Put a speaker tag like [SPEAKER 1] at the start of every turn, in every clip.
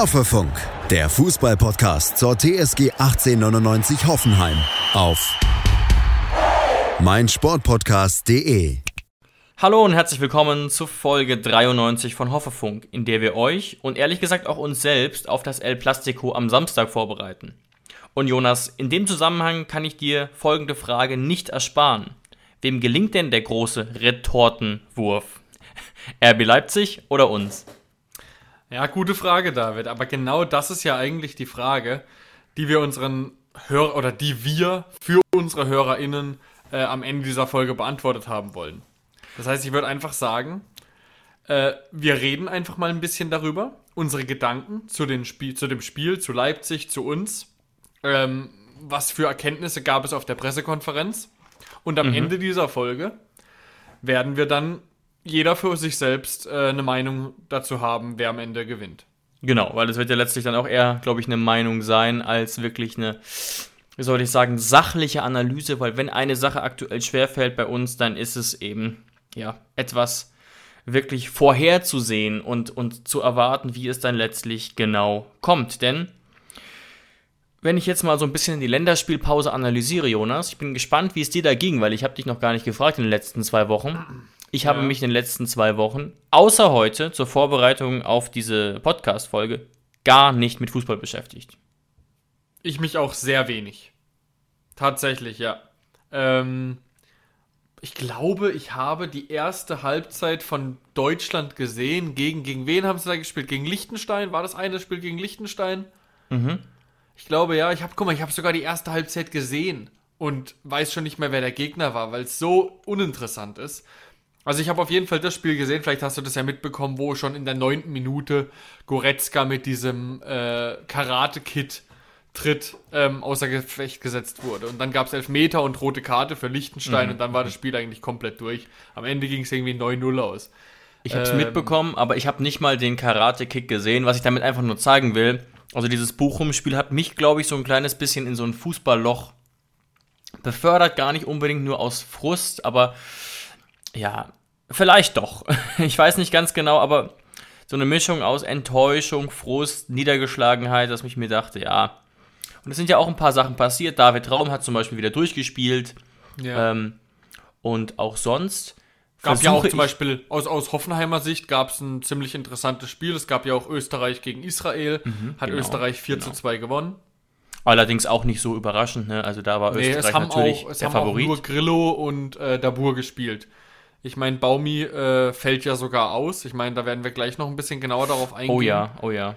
[SPEAKER 1] Hoffefunk, der Fußballpodcast zur TSG 1899 Hoffenheim auf meinsportpodcast.de.
[SPEAKER 2] Hallo und herzlich willkommen zu Folge 93 von Hoffefunk, in der wir euch und ehrlich gesagt auch uns selbst auf das El Plastico am Samstag vorbereiten. Und Jonas, in dem Zusammenhang kann ich dir folgende Frage nicht ersparen. Wem gelingt denn der große Retortenwurf? RB Leipzig oder uns?
[SPEAKER 3] Ja, gute Frage, David. Aber genau das ist ja eigentlich die Frage, die wir unseren Hör oder die wir für unsere HörerInnen äh, am Ende dieser Folge beantwortet haben wollen. Das heißt, ich würde einfach sagen, äh, wir reden einfach mal ein bisschen darüber, unsere Gedanken zu, den Spiel, zu dem Spiel, zu Leipzig, zu uns. Ähm, was für Erkenntnisse gab es auf der Pressekonferenz? Und am mhm. Ende dieser Folge werden wir dann jeder für sich selbst äh, eine Meinung dazu haben, wer am Ende gewinnt.
[SPEAKER 2] Genau, weil es wird ja letztlich dann auch eher, glaube ich, eine Meinung sein, als wirklich eine, wie soll ich sagen, sachliche Analyse, weil wenn eine Sache aktuell schwerfällt bei uns, dann ist es eben, ja, etwas wirklich vorherzusehen und, und zu erwarten, wie es dann letztlich genau kommt. Denn wenn ich jetzt mal so ein bisschen die Länderspielpause analysiere, Jonas, ich bin gespannt, wie es dir da ging, weil ich habe dich noch gar nicht gefragt in den letzten zwei Wochen. Ich habe mich in den letzten zwei Wochen, außer heute zur Vorbereitung auf diese Podcast-Folge, gar nicht mit Fußball beschäftigt.
[SPEAKER 3] Ich mich auch sehr wenig. Tatsächlich, ja. Ähm, ich glaube, ich habe die erste Halbzeit von Deutschland gesehen. Gegen, gegen wen haben sie da gespielt? Gegen Liechtenstein? War das eine Spiel gegen Liechtenstein? Mhm. Ich glaube, ja. Ich habe, guck mal, ich habe sogar die erste Halbzeit gesehen und weiß schon nicht mehr, wer der Gegner war, weil es so uninteressant ist. Also ich habe auf jeden Fall das Spiel gesehen, vielleicht hast du das ja mitbekommen, wo schon in der neunten Minute Goretzka mit diesem äh, Karate-Kit Tritt ähm, außer Gefecht gesetzt wurde. Und dann gab es Elfmeter und rote Karte für Liechtenstein mhm. und dann war das Spiel eigentlich komplett durch. Am Ende ging es irgendwie 9-0 aus.
[SPEAKER 2] Ich habe es ähm, mitbekommen, aber ich habe nicht mal den Karate-Kick gesehen, was ich damit einfach nur zeigen will. Also dieses Bochum-Spiel hat mich, glaube ich, so ein kleines bisschen in so ein Fußballloch befördert, gar nicht unbedingt nur aus Frust, aber ja, vielleicht doch. Ich weiß nicht ganz genau, aber so eine Mischung aus Enttäuschung, Frust, Niedergeschlagenheit, dass ich mir dachte, ja. Und es sind ja auch ein paar Sachen passiert. David Raum hat zum Beispiel wieder durchgespielt. Ja. Ähm, und auch sonst.
[SPEAKER 3] Gab ja auch zum Beispiel aus, aus Hoffenheimer Sicht gab es ein ziemlich interessantes Spiel. Es gab ja auch Österreich gegen Israel. Mhm, hat genau, Österreich 4 genau. zu 2 gewonnen.
[SPEAKER 2] Allerdings auch nicht so überraschend, ne? Also da war nee, Österreich natürlich
[SPEAKER 3] auch,
[SPEAKER 2] der Favorit.
[SPEAKER 3] Auch nur Grillo und äh, Dabur gespielt. Ich meine, Baumi äh, fällt ja sogar aus. Ich meine, da werden wir gleich noch ein bisschen genauer darauf eingehen.
[SPEAKER 2] Oh ja, oh ja.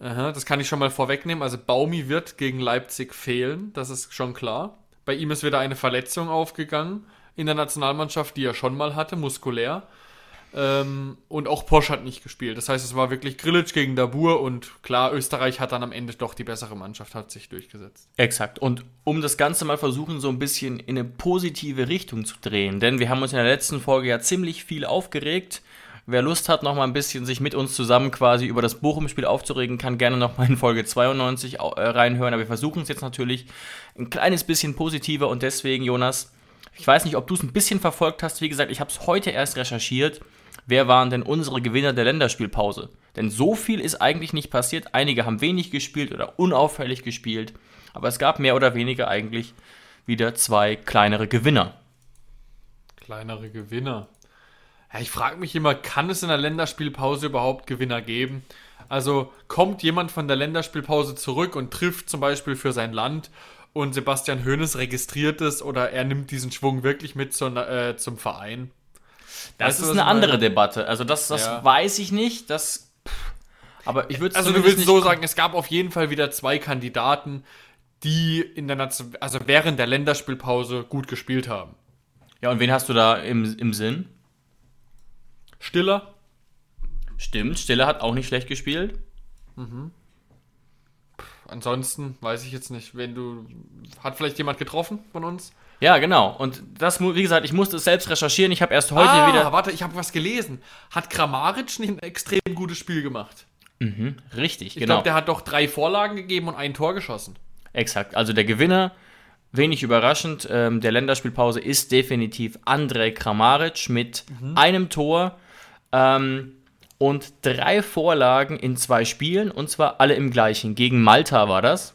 [SPEAKER 3] Aha, das kann ich schon mal vorwegnehmen. Also Baumi wird gegen Leipzig fehlen, das ist schon klar. Bei ihm ist wieder eine Verletzung aufgegangen in der Nationalmannschaft, die er schon mal hatte, muskulär. Ähm, und auch Posch hat nicht gespielt. Das heißt, es war wirklich Grillitsch gegen Dabur und klar, Österreich hat dann am Ende doch die bessere Mannschaft, hat sich durchgesetzt.
[SPEAKER 2] Exakt. Und um das Ganze mal versuchen, so ein bisschen in eine positive Richtung zu drehen, denn wir haben uns in der letzten Folge ja ziemlich viel aufgeregt. Wer Lust hat, noch mal ein bisschen sich mit uns zusammen quasi über das Bochum-Spiel aufzuregen, kann gerne noch mal in Folge 92 äh, reinhören. Aber wir versuchen es jetzt natürlich ein kleines bisschen positiver und deswegen, Jonas, ich weiß nicht, ob du es ein bisschen verfolgt hast. Wie gesagt, ich habe es heute erst recherchiert wer waren denn unsere Gewinner der Länderspielpause? Denn so viel ist eigentlich nicht passiert. Einige haben wenig gespielt oder unauffällig gespielt, aber es gab mehr oder weniger eigentlich wieder zwei kleinere Gewinner.
[SPEAKER 3] Kleinere Gewinner. Ja, ich frage mich immer, kann es in der Länderspielpause überhaupt Gewinner geben? Also kommt jemand von der Länderspielpause zurück und trifft zum Beispiel für sein Land und Sebastian Hoeneß registriert es oder er nimmt diesen Schwung wirklich mit zu, äh, zum Verein?
[SPEAKER 2] Das weißt ist eine andere Debatte. Also das, das ja. weiß ich nicht. Das,
[SPEAKER 3] aber ich würde Also du willst so sagen, es gab auf jeden Fall wieder zwei Kandidaten, die in der Nation, also während der Länderspielpause gut gespielt haben.
[SPEAKER 2] Ja, und wen hast du da im, im Sinn?
[SPEAKER 3] Stiller.
[SPEAKER 2] Stimmt, Stiller hat auch nicht schlecht gespielt.
[SPEAKER 3] Mhm. Ansonsten weiß ich jetzt nicht, wenn du. Hat vielleicht jemand getroffen von uns?
[SPEAKER 2] Ja, genau. Und das, wie gesagt, ich musste es selbst recherchieren. Ich habe erst heute ah, wieder.
[SPEAKER 3] Warte, ich habe was gelesen. Hat Kramaric nicht ein extrem gutes Spiel gemacht?
[SPEAKER 2] Mhm, richtig,
[SPEAKER 3] ich genau. Ich glaube, der hat doch drei Vorlagen gegeben und ein Tor geschossen.
[SPEAKER 2] Exakt. Also der Gewinner, wenig überraschend, ähm, der Länderspielpause ist definitiv Andrej Kramaric mit mhm. einem Tor. Ähm, und drei Vorlagen in zwei Spielen und zwar alle im gleichen. Gegen Malta war das.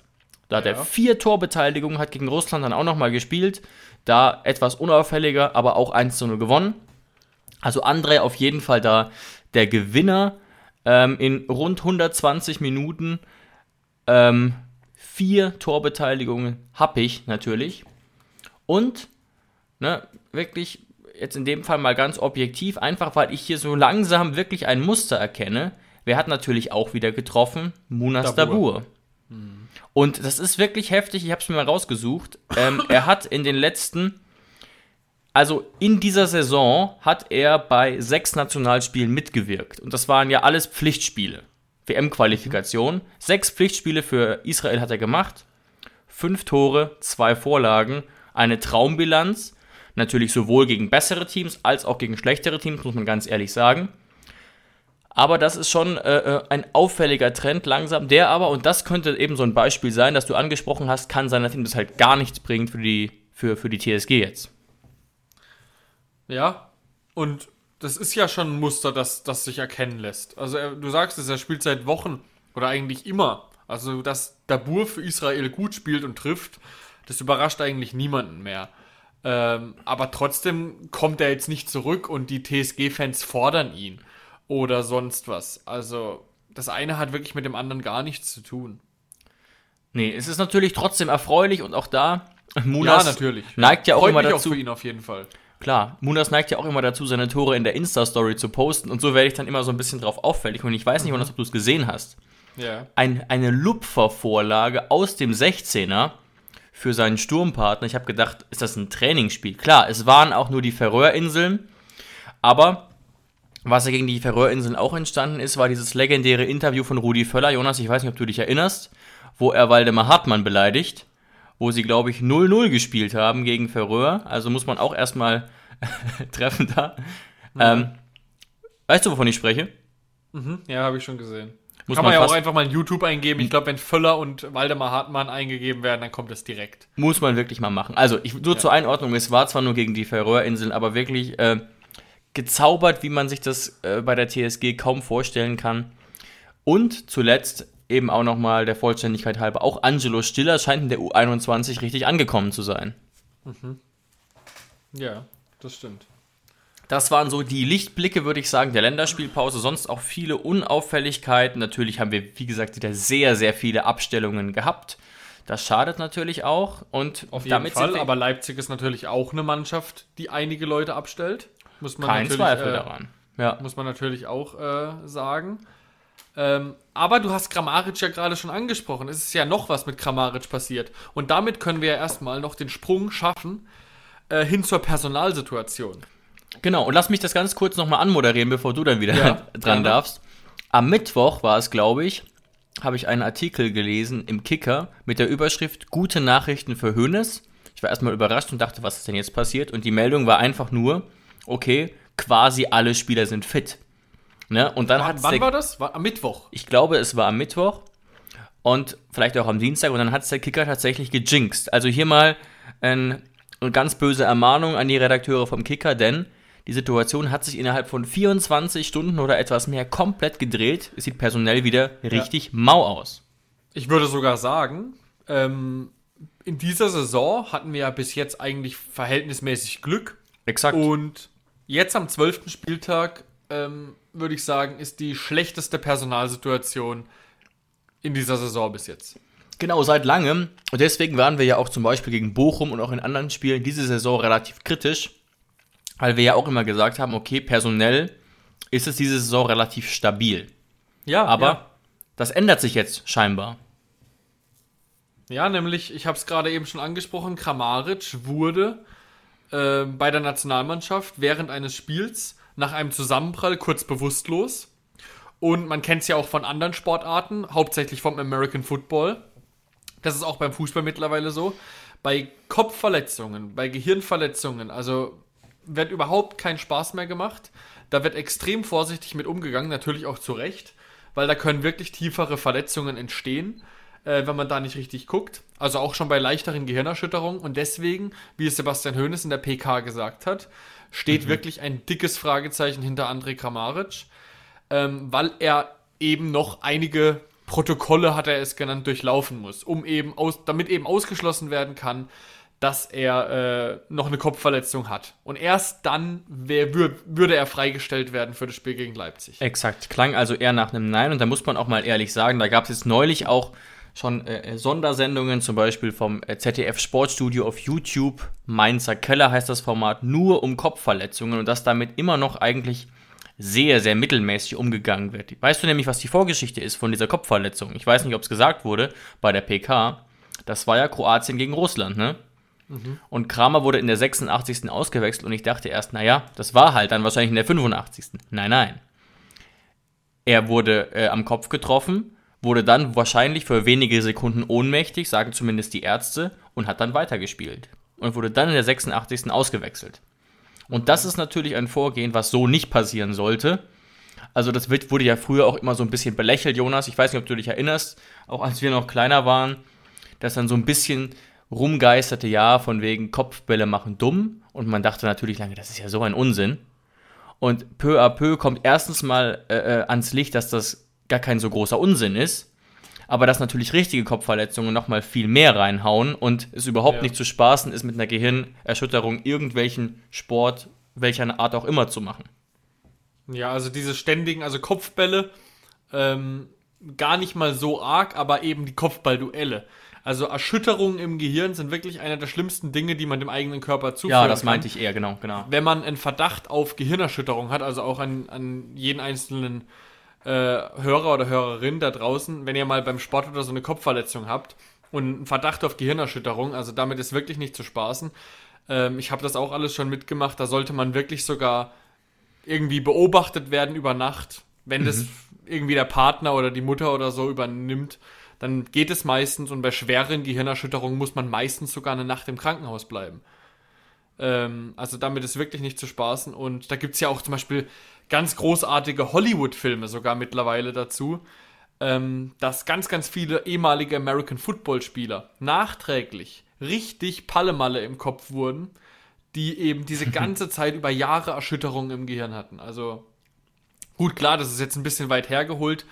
[SPEAKER 2] Da hat
[SPEAKER 3] Ja.
[SPEAKER 2] er vier Torbeteiligungen, hat gegen Russland dann auch nochmal gespielt. Da etwas unauffälliger, aber auch 1 zu 0 gewonnen. Also André auf jeden Fall da der Gewinner ähm, in rund 120 Minuten. Ähm, vier Torbeteiligungen habe ich natürlich. Und ne, wirklich jetzt in dem Fall mal ganz objektiv, einfach weil ich hier so langsam wirklich ein Muster erkenne. Wer hat natürlich auch wieder getroffen? Munas
[SPEAKER 3] Dabur.
[SPEAKER 2] Dabur. Und das ist wirklich heftig, ich habe es mir mal rausgesucht. Ähm, er hat in den letzten, also in dieser Saison hat er bei sechs Nationalspielen mitgewirkt. Und das waren ja alles Pflichtspiele. WM-Qualifikation. Sechs Pflichtspiele für Israel hat er gemacht. Fünf Tore, zwei Vorlagen, eine Traumbilanz. Natürlich sowohl gegen bessere Teams als auch gegen schlechtere Teams, muss man ganz ehrlich sagen. Aber das ist schon äh, äh, ein auffälliger Trend langsam, der aber, und das könnte eben so ein Beispiel sein, das du angesprochen hast, kann sein, dass ihm das halt gar nichts bringt für die, für, für die TSG jetzt.
[SPEAKER 3] Ja, und das ist ja schon ein Muster, das, das sich erkennen lässt. Also er, du sagst es, er spielt seit Wochen oder eigentlich immer. Also dass Dabur für Israel gut spielt und trifft, das überrascht eigentlich niemanden mehr. Ähm, aber trotzdem kommt er jetzt nicht zurück und die TSG-Fans fordern ihn oder sonst was. Also das eine hat wirklich mit dem anderen gar nichts zu tun.
[SPEAKER 2] Nee, es ist natürlich trotzdem erfreulich und auch da, Munas
[SPEAKER 3] ja, natürlich.
[SPEAKER 2] neigt ja auch
[SPEAKER 3] Freut
[SPEAKER 2] immer
[SPEAKER 3] mich
[SPEAKER 2] dazu.
[SPEAKER 3] auch für ihn auf jeden Fall.
[SPEAKER 2] Klar, Munas neigt ja auch immer dazu, seine Tore in der Insta-Story zu posten und so werde ich dann immer so ein bisschen drauf auffällig und ich weiß nicht, Jonas, ob du es gesehen hast.
[SPEAKER 3] Ja.
[SPEAKER 2] Ein, eine Lupfer-Vorlage aus dem 16er für seinen Sturmpartner. Ich habe gedacht, ist das ein Trainingsspiel? Klar, es waren auch nur die Färöerinseln, aber was ja gegen die Färöerinseln auch entstanden ist, war dieses legendäre Interview von Rudi Völler. Jonas, ich weiß nicht, ob du dich erinnerst, wo er Waldemar Hartmann beleidigt, wo sie, glaube ich, 0-0 gespielt haben gegen Färöer. Also muss man auch erstmal treffen da. Ähm, weißt du, wovon ich spreche?
[SPEAKER 3] Mhm, ja, habe ich schon gesehen.
[SPEAKER 2] Muss
[SPEAKER 3] Kann
[SPEAKER 2] man
[SPEAKER 3] man ja auch einfach mal in YouTube eingeben. Ich glaube, wenn Völler und Waldemar Hartmann eingegeben werden, dann kommt es direkt.
[SPEAKER 2] Muss man wirklich mal machen. Also, ich, nur zur Einordnung, es war zwar nur gegen die Färöerinseln, aber wirklich äh, gezaubert, wie man sich das äh, bei der TSG kaum vorstellen kann. Und zuletzt eben auch nochmal der Vollständigkeit halber, auch Angelo Stiller scheint in der U21 richtig angekommen zu sein.
[SPEAKER 3] Ja, das stimmt.
[SPEAKER 2] Das waren so die Lichtblicke, würde ich sagen, der Länderspielpause. Sonst auch viele Unauffälligkeiten. Natürlich haben wir, wie gesagt, wieder sehr, sehr viele Abstellungen gehabt. Das schadet natürlich auch. Und
[SPEAKER 3] Auf jeden
[SPEAKER 2] damit
[SPEAKER 3] Fall, aber Leipzig ist natürlich auch eine Mannschaft, die einige Leute abstellt. Muss man
[SPEAKER 2] kein Zweifel
[SPEAKER 3] äh,
[SPEAKER 2] daran. Ja.
[SPEAKER 3] Muss man natürlich auch äh, sagen. Ähm, aber du hast Grammaric ja gerade schon angesprochen. Es ist ja noch was mit Grammaric passiert. Und damit können wir ja erstmal noch den Sprung schaffen äh, hin zur Personalsituation.
[SPEAKER 2] Genau, und lass mich das ganz kurz nochmal anmoderieren, bevor du dann wieder
[SPEAKER 3] Ja,
[SPEAKER 2] dran
[SPEAKER 3] gerne.
[SPEAKER 2] darfst. Am Mittwoch war es, glaube ich, habe ich einen Artikel gelesen im Kicker mit der Überschrift Gute Nachrichten für Hönes. Ich war erstmal überrascht und dachte, was ist denn jetzt passiert? Und die Meldung war einfach nur, okay, quasi alle Spieler sind fit. Ne? Und dann hat
[SPEAKER 3] Wann, war das? War am Mittwoch.
[SPEAKER 2] ich glaube, es war am Mittwoch und vielleicht auch am Dienstag und dann hat es der Kicker tatsächlich gejinxt. Also hier mal ein, eine ganz böse Ermahnung an die Redakteure vom Kicker, denn die Situation hat sich innerhalb von 24 Stunden oder etwas mehr komplett gedreht. Es sieht personell wieder richtig mau aus.
[SPEAKER 3] Ich würde sogar sagen, ähm, in dieser Saison hatten wir ja bis jetzt eigentlich verhältnismäßig Glück.
[SPEAKER 2] Exakt.
[SPEAKER 3] Und jetzt am 12. Spieltag, ähm, würde ich sagen, ist die schlechteste Personalsituation in dieser Saison bis jetzt.
[SPEAKER 2] Genau, seit langem. Und deswegen waren wir ja auch zum Beispiel gegen Bochum und auch in anderen Spielen diese Saison relativ kritisch, weil wir ja auch immer gesagt haben, okay, personell ist es diese Saison relativ stabil.
[SPEAKER 3] Ja,
[SPEAKER 2] Aber das ändert sich jetzt scheinbar.
[SPEAKER 3] Ja, nämlich, ich habe es gerade eben schon angesprochen, Kramaric wurde äh, bei der Nationalmannschaft während eines Spiels nach einem Zusammenprall kurz bewusstlos. Und man kennt es ja auch von anderen Sportarten, hauptsächlich vom American Football. Das ist auch beim Fußball mittlerweile so. Bei Kopfverletzungen, bei Gehirnverletzungen, also wird überhaupt kein Spaß mehr gemacht. Da wird extrem vorsichtig mit umgegangen, natürlich auch zu Recht, weil da können wirklich tiefere Verletzungen entstehen, äh, wenn man da nicht richtig guckt. Also auch schon bei leichteren Gehirnerschütterungen. Und deswegen, wie es Sebastian Hoeneß in der PK gesagt hat, steht wirklich ein dickes Fragezeichen hinter André Kramaric. ähm, weil er eben noch einige Protokolle, hat er es genannt, durchlaufen muss, um eben aus, damit eben ausgeschlossen werden kann, dass er äh, noch eine Kopfverletzung hat. Und erst dann wär, wür, würde er freigestellt werden für das Spiel gegen Leipzig.
[SPEAKER 2] Exakt, klang also eher nach einem Nein. Und da muss man auch mal ehrlich sagen, da gab es jetzt neulich auch schon äh, Sondersendungen, zum Beispiel vom äh, ZDF Sportstudio auf YouTube. Mainzer Keller heißt das Format, nur um Kopfverletzungen und dass damit immer noch eigentlich sehr, sehr mittelmäßig umgegangen wird. Weißt du nämlich, was die Vorgeschichte ist von dieser Kopfverletzung? Ich weiß nicht, ob es gesagt wurde bei der PK. Das war ja Kroatien gegen Russland, ne? Mhm. Und Kramer wurde in der 86. ausgewechselt und ich dachte erst, naja, das war halt dann wahrscheinlich in der 85. Nein, nein. Er wurde äh, am Kopf getroffen, wurde dann wahrscheinlich für wenige Sekunden ohnmächtig, sagen zumindest die Ärzte, und hat dann weitergespielt. Und wurde dann in der 86. ausgewechselt. Und das ist natürlich ein Vorgehen, was so nicht passieren sollte. Also das wurde ja früher auch immer so ein bisschen belächelt, Jonas. Ich weiß nicht, ob du dich erinnerst, auch als wir noch kleiner waren, dass dann so ein bisschen rumgeisterte, ja, von wegen Kopfbälle machen dumm. Und man dachte natürlich lange, das ist ja so ein Unsinn. Und peu à peu kommt erstens mal äh, äh ans Licht, dass das gar kein so großer Unsinn ist aber dass natürlich richtige Kopfverletzungen nochmal viel mehr reinhauen und es überhaupt ja. nicht zu spaßen ist, mit einer Gehirnerschütterung irgendwelchen Sport, welcher Art auch immer zu machen.
[SPEAKER 3] Ja, also diese ständigen, also Kopfbälle, ähm, gar nicht mal so arg, aber eben die Kopfballduelle. Also Erschütterungen im Gehirn sind wirklich einer der schlimmsten Dinge, die man dem eigenen Körper zuführen
[SPEAKER 2] Ja, das meinte ich eher, genau, genau.
[SPEAKER 3] Wenn man einen Verdacht auf Gehirnerschütterung hat, also auch an, an jeden einzelnen äh, Hörer oder Hörerin da draußen, wenn ihr mal beim Sport oder so eine Kopfverletzung habt und einen Verdacht auf Gehirnerschütterung, also damit ist wirklich nicht zu spaßen. Ähm, ich habe das auch alles schon mitgemacht, da sollte man wirklich sogar irgendwie beobachtet werden über Nacht. Wenn mhm. das irgendwie der Partner oder die Mutter oder so übernimmt, dann geht es meistens und bei schweren Gehirnerschütterungen muss man meistens sogar eine Nacht im Krankenhaus bleiben. Ähm, also damit ist wirklich nicht zu spaßen. Und da gibt es ja auch zum Beispiel ganz großartige Hollywood-Filme sogar mittlerweile dazu, ähm, dass ganz, ganz viele ehemalige American Football-Spieler nachträglich richtig Pallemalle im Kopf wurden, die eben diese ganze Zeit über Jahre Erschütterungen im Gehirn hatten. Also gut, klar, das ist jetzt ein bisschen weit hergeholt,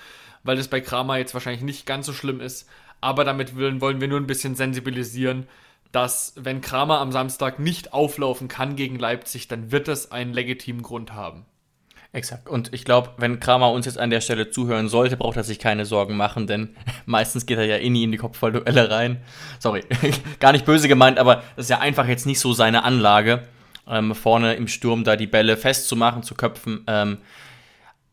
[SPEAKER 3] weil das bei Kramer jetzt wahrscheinlich nicht ganz so schlimm ist, aber damit wollen, wollen wir nur ein bisschen sensibilisieren, dass wenn Kramer am Samstag nicht auflaufen kann gegen Leipzig, dann wird es einen legitimen Grund haben.
[SPEAKER 2] Exakt. Und ich glaube, wenn Kramer uns jetzt an der Stelle zuhören sollte, braucht er sich keine Sorgen machen, denn meistens geht er ja eh nie in die Kopfballduelle rein. Sorry, gar nicht böse gemeint, aber das ist ja einfach jetzt nicht so seine Anlage, ähm, vorne im Sturm da die Bälle festzumachen, zu köpfen. Ähm,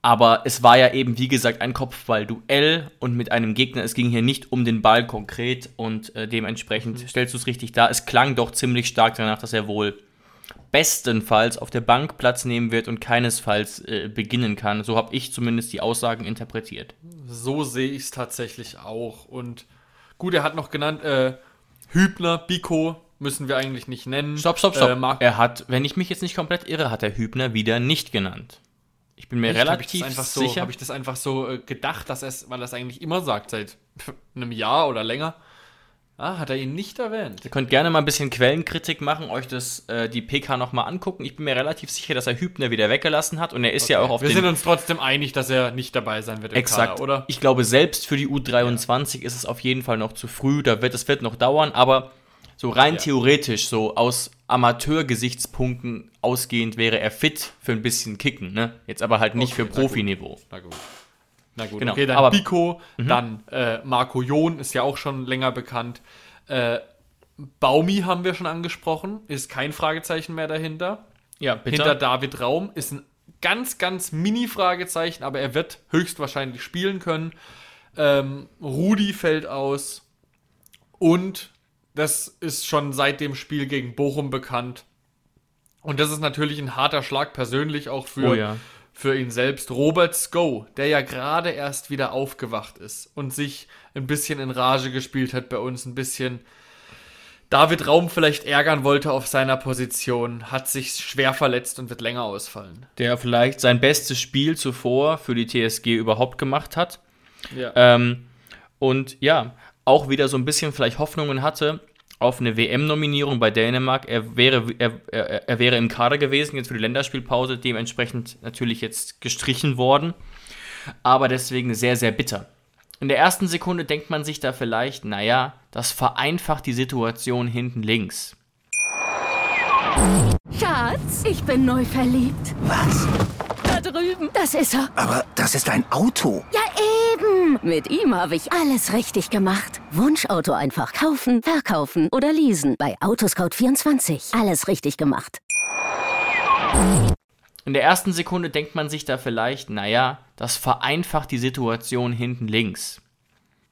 [SPEAKER 2] aber es war ja eben, wie gesagt, ein Kopfballduell und mit einem Gegner. Es ging hier nicht um den Ball konkret und äh, dementsprechend mhm. stellst du es richtig dar. Es klang doch ziemlich stark danach, dass er wohl bestenfalls auf der Bank Platz nehmen wird und keinesfalls äh, beginnen kann. So habe ich zumindest die Aussagen interpretiert.
[SPEAKER 3] So sehe ich es tatsächlich auch. Und gut, er hat noch genannt, äh, Hübner, Biko müssen wir eigentlich nicht nennen.
[SPEAKER 2] Stopp, stopp, stopp. Äh, er hat, wenn ich mich jetzt nicht komplett irre, hat er Hübner wieder nicht genannt. Ich bin mir Echt? relativ
[SPEAKER 3] hab so, sicher. Habe ich das einfach so äh, gedacht, dass er weil er es eigentlich immer sagt, seit einem Jahr oder länger. Ah, hat er ihn nicht erwähnt.
[SPEAKER 2] Ihr könnt gerne mal ein bisschen Quellenkritik machen, euch das, äh, die PK nochmal angucken. Ich bin mir relativ sicher, dass er Hübner wieder weggelassen hat und er ist okay. ja auch auf
[SPEAKER 3] Wir sind uns trotzdem einig, dass er nicht dabei sein wird
[SPEAKER 2] im Exakt. Kader, oder? Ich glaube, selbst für die U23 ja. ist es auf jeden Fall noch zu früh. Da wird es wird noch dauern, aber so rein ja. theoretisch, so aus Amateurgesichtspunkten ausgehend wäre er fit für ein bisschen Kicken, ne? Jetzt aber halt nicht okay, für Profiniveau.
[SPEAKER 3] Na gut. Na gut, genau. okay, dann Aber, Pico, mhm. dann äh, Marco Jon ist ja auch schon länger bekannt. Äh, Baumi haben wir schon angesprochen, ist kein Fragezeichen mehr dahinter. Ja, bitte. Hinter David Raum ist ein ganz, ganz Mini-Fragezeichen, aber er wird höchstwahrscheinlich spielen können. Ähm, Rudi fällt aus und das ist schon seit dem Spiel gegen Bochum bekannt. Und das ist natürlich ein harter Schlag persönlich auch für, oh ja für ihn selbst Robert Sko, der ja gerade erst wieder aufgewacht ist und sich ein bisschen in Rage gespielt hat bei uns, ein bisschen David Raum vielleicht ärgern wollte auf seiner Position, hat sich schwer verletzt und wird länger ausfallen.
[SPEAKER 2] Der vielleicht sein bestes Spiel zuvor für die TSG überhaupt gemacht hat. Ja. Ähm, und ja, auch wieder so ein bisschen vielleicht Hoffnungen hatte, auf eine WM-Nominierung bei Dänemark. Er wäre, er, er, er, wäre im Kader gewesen, jetzt für die Länderspielpause, dementsprechend natürlich jetzt gestrichen worden. aber deswegen sehr, sehr bitter. In der ersten Sekunde denkt man sich da vielleicht, naja, das vereinfacht die Situation hinten links.
[SPEAKER 4] Schatz, ich bin neu verliebt.
[SPEAKER 5] Was?
[SPEAKER 4] Da drüben. Das ist er.
[SPEAKER 5] Aber das ist ein Auto.
[SPEAKER 4] Ja, eben. Mit ihm habe ich alles richtig gemacht. Wunschauto einfach kaufen, verkaufen oder leasen. Bei Autoscout24. Alles richtig gemacht.
[SPEAKER 2] In der ersten Sekunde denkt man sich da vielleicht, naja, das vereinfacht die Situation hinten links.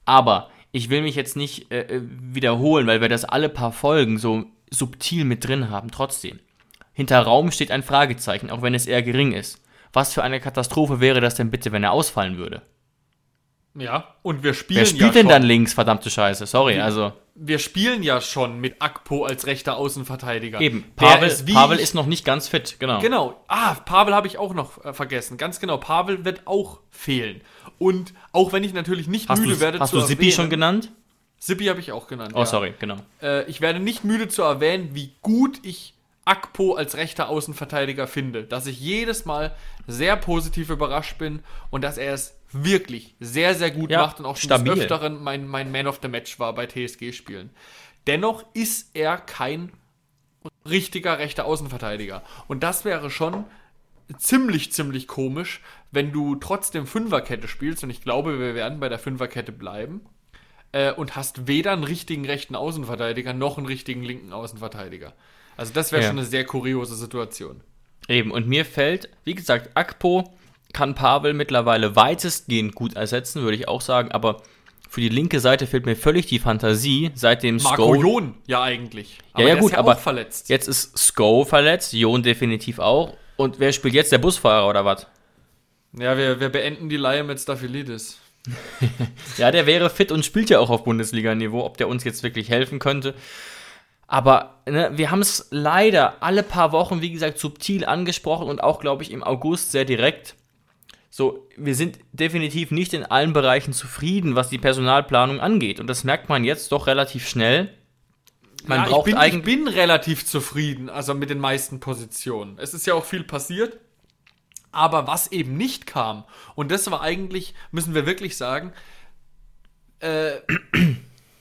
[SPEAKER 2] Aber ich will mich jetzt nicht äh, äh, wiederholen, weil wir das alle paar Folgen so subtil mit drin haben. Trotzdem. Hinter Raum steht ein Fragezeichen, auch wenn es eher gering ist. Was für eine Katastrophe wäre das denn bitte, wenn er ausfallen würde?
[SPEAKER 3] Ja, und wir spielen
[SPEAKER 2] Wer spielt
[SPEAKER 3] ja
[SPEAKER 2] denn
[SPEAKER 3] schon.
[SPEAKER 2] dann links, verdammte Scheiße? Sorry, also.
[SPEAKER 3] Wir spielen ja schon mit Akpo als rechter Außenverteidiger.
[SPEAKER 2] Eben, Pavel,
[SPEAKER 3] ist
[SPEAKER 2] Pavel ist noch nicht ganz fit, genau.
[SPEAKER 3] Genau. Ah, Pavel habe ich auch noch äh, vergessen. Ganz genau. Pavel wird auch fehlen. Und auch wenn ich natürlich nicht
[SPEAKER 2] Hast
[SPEAKER 3] müde
[SPEAKER 2] du,
[SPEAKER 3] werde
[SPEAKER 2] hast
[SPEAKER 3] zu
[SPEAKER 2] du Sippi schon genannt?
[SPEAKER 3] Sippi habe ich auch genannt.
[SPEAKER 2] Oh,
[SPEAKER 3] ja.
[SPEAKER 2] sorry, genau.
[SPEAKER 3] Äh, ich werde nicht müde zu erwähnen, wie gut ich Akpo als rechter Außenverteidiger finde. Dass ich jedes Mal sehr positiv überrascht bin und dass er es wirklich sehr, sehr gut
[SPEAKER 2] Ja,
[SPEAKER 3] macht und auch schon
[SPEAKER 2] stabil.
[SPEAKER 3] des Öfteren mein, mein Man of the Match war bei TSG-Spielen. Dennoch ist er kein richtiger rechter Außenverteidiger. Und das wäre schon ziemlich, ziemlich komisch, wenn du trotzdem Fünferkette spielst, und ich glaube, wir werden bei der Fünferkette bleiben, äh, und hast weder einen richtigen rechten Außenverteidiger noch einen richtigen linken Außenverteidiger. Also das wäre
[SPEAKER 2] Ja.
[SPEAKER 3] schon eine sehr kuriose Situation.
[SPEAKER 2] Eben, und mir fällt, wie gesagt, Akpo kann Pavel mittlerweile weitestgehend gut ersetzen, würde ich auch sagen, aber für die linke Seite fehlt mir völlig die Fantasie, seitdem
[SPEAKER 3] Marco
[SPEAKER 2] Sko...
[SPEAKER 3] Jon ja eigentlich.
[SPEAKER 2] Ja, ja,
[SPEAKER 3] der
[SPEAKER 2] gut,
[SPEAKER 3] ist ja
[SPEAKER 2] aber
[SPEAKER 3] auch verletzt.
[SPEAKER 2] jetzt ist Sko verletzt, Jon definitiv auch. Und wer spielt jetzt? Der Busfahrer oder was?
[SPEAKER 3] Ja, wir, wir beenden die Leihe mit Staphylidis.
[SPEAKER 2] Ja, der wäre fit und spielt ja auch auf Bundesliga-Niveau, ob der uns jetzt wirklich helfen könnte. Aber ne, wir haben es leider alle paar Wochen, wie gesagt, subtil angesprochen und auch, glaube ich, im August sehr direkt. So, wir sind definitiv nicht in allen Bereichen zufrieden, was die Personalplanung angeht. Und das merkt man jetzt doch relativ schnell. Man
[SPEAKER 3] ja, ich
[SPEAKER 2] braucht
[SPEAKER 3] bin, ich bin relativ zufrieden, also mit den meisten Positionen. Es ist ja auch viel passiert. Aber was eben nicht kam, und das war eigentlich, müssen wir wirklich sagen, äh,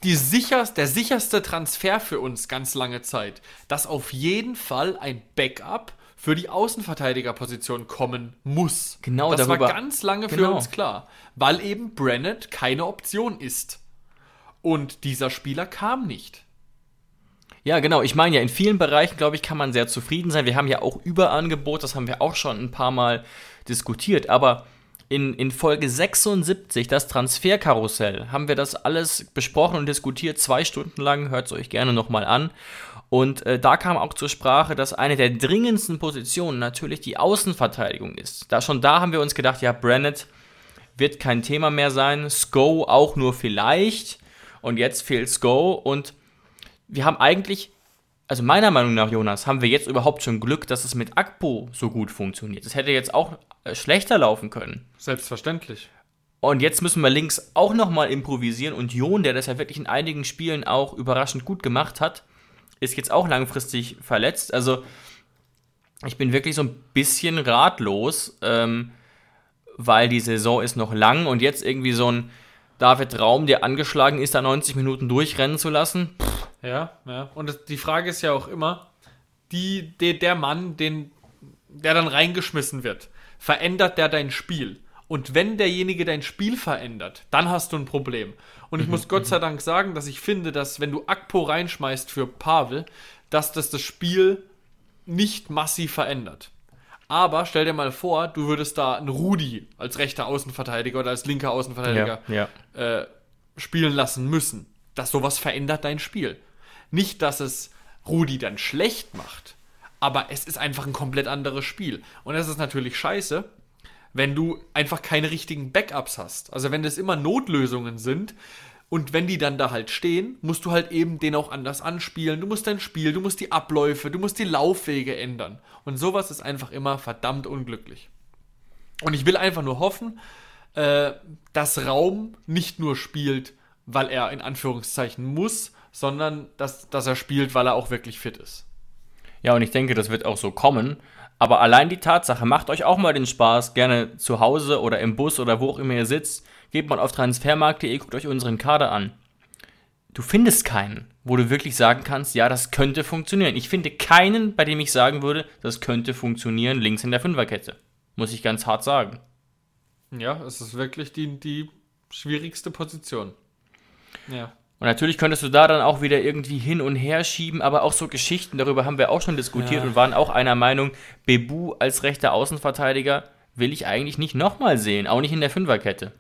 [SPEAKER 3] die sicherst, der sicherste Transfer für uns ganz lange Zeit, dass auf jeden Fall ein Backup für die Außenverteidigerposition kommen muss.
[SPEAKER 2] Genau,
[SPEAKER 3] das
[SPEAKER 2] darüber-
[SPEAKER 3] war ganz lange für
[SPEAKER 2] genau.
[SPEAKER 3] uns klar, weil eben Brennett keine Option ist. Und dieser Spieler kam nicht.
[SPEAKER 2] Ja, genau. Ich meine ja, in vielen Bereichen, glaube ich, kann man sehr zufrieden sein. Wir haben ja auch Überangebot, das haben wir auch schon ein paar Mal diskutiert. Aber in, in Folge 76, das Transferkarussell, haben wir das alles besprochen und diskutiert, zwei Stunden lang. Hört es euch gerne nochmal an. Und äh, da kam auch zur Sprache, dass eine der dringendsten Positionen natürlich die Außenverteidigung ist. Da schon da haben wir uns gedacht, ja, Brennett wird kein Thema mehr sein. Sko auch nur vielleicht. Und jetzt fehlt Sko und wir haben eigentlich, also meiner Meinung nach, Jonas, haben wir jetzt überhaupt schon Glück, dass es mit Akpo so gut funktioniert. Es hätte jetzt auch äh, schlechter laufen können.
[SPEAKER 3] Selbstverständlich.
[SPEAKER 2] Und jetzt müssen wir links auch nochmal improvisieren. Und Jon, der das ja wirklich in einigen Spielen auch überraschend gut gemacht hat, ist jetzt auch langfristig verletzt. Also ich bin wirklich so ein bisschen ratlos, ähm, weil die Saison ist noch lang und jetzt irgendwie so ein David Raum, der angeschlagen ist, da 90 Minuten durchrennen zu lassen. Pff,
[SPEAKER 3] Ja, ja. Und das, die Frage ist ja auch immer, die, der, der Mann, den, der dann reingeschmissen wird, verändert der dein Spiel? Und wenn derjenige dein Spiel verändert, dann hast du ein Problem. Und ich muss Gott sei Dank sagen, dass ich finde, dass wenn du Akpo reinschmeißt für Pavel, dass das das Spiel nicht massiv verändert. Aber stell dir mal vor, du würdest da einen Rudi als rechter Außenverteidiger oder als linker Außenverteidiger
[SPEAKER 2] ja.
[SPEAKER 3] äh, spielen lassen müssen. Dass sowas verändert dein Spiel. Nicht, dass es Rudi dann schlecht macht, aber es ist einfach ein komplett anderes Spiel. Und das ist natürlich scheiße, wenn du einfach keine richtigen Backups hast. Also wenn das immer Notlösungen sind und wenn die dann da halt stehen, musst du halt eben den auch anders anspielen. Du musst dein Spiel, du musst die Abläufe, du musst die Laufwege ändern. Und sowas ist einfach immer verdammt unglücklich. Und ich will einfach nur hoffen, äh, dass Raum nicht nur spielt, weil er in Anführungszeichen muss, sondern dass, dass er spielt, weil er auch wirklich fit ist.
[SPEAKER 2] Ja, und ich denke, das wird auch so kommen. Aber allein die Tatsache, macht euch auch mal den Spaß, gerne zu Hause oder im Bus oder wo auch immer ihr sitzt, geht mal auf transfermarkt.de, guckt euch unseren Kader an. Du findest keinen, wo du wirklich sagen kannst, ja, das könnte funktionieren. Ich finde keinen, bei dem ich sagen würde, das könnte funktionieren links in der Fünferkette. Muss ich ganz hart sagen.
[SPEAKER 3] Ja, es ist wirklich die, die schwierigste Position.
[SPEAKER 2] Ja. Und natürlich könntest du da dann auch wieder irgendwie hin und her schieben, aber auch so Geschichten, darüber haben wir auch schon diskutiert ja. und waren auch einer Meinung, Bebu als rechter Außenverteidiger will ich eigentlich nicht nochmal sehen, auch nicht in der Fünferkette.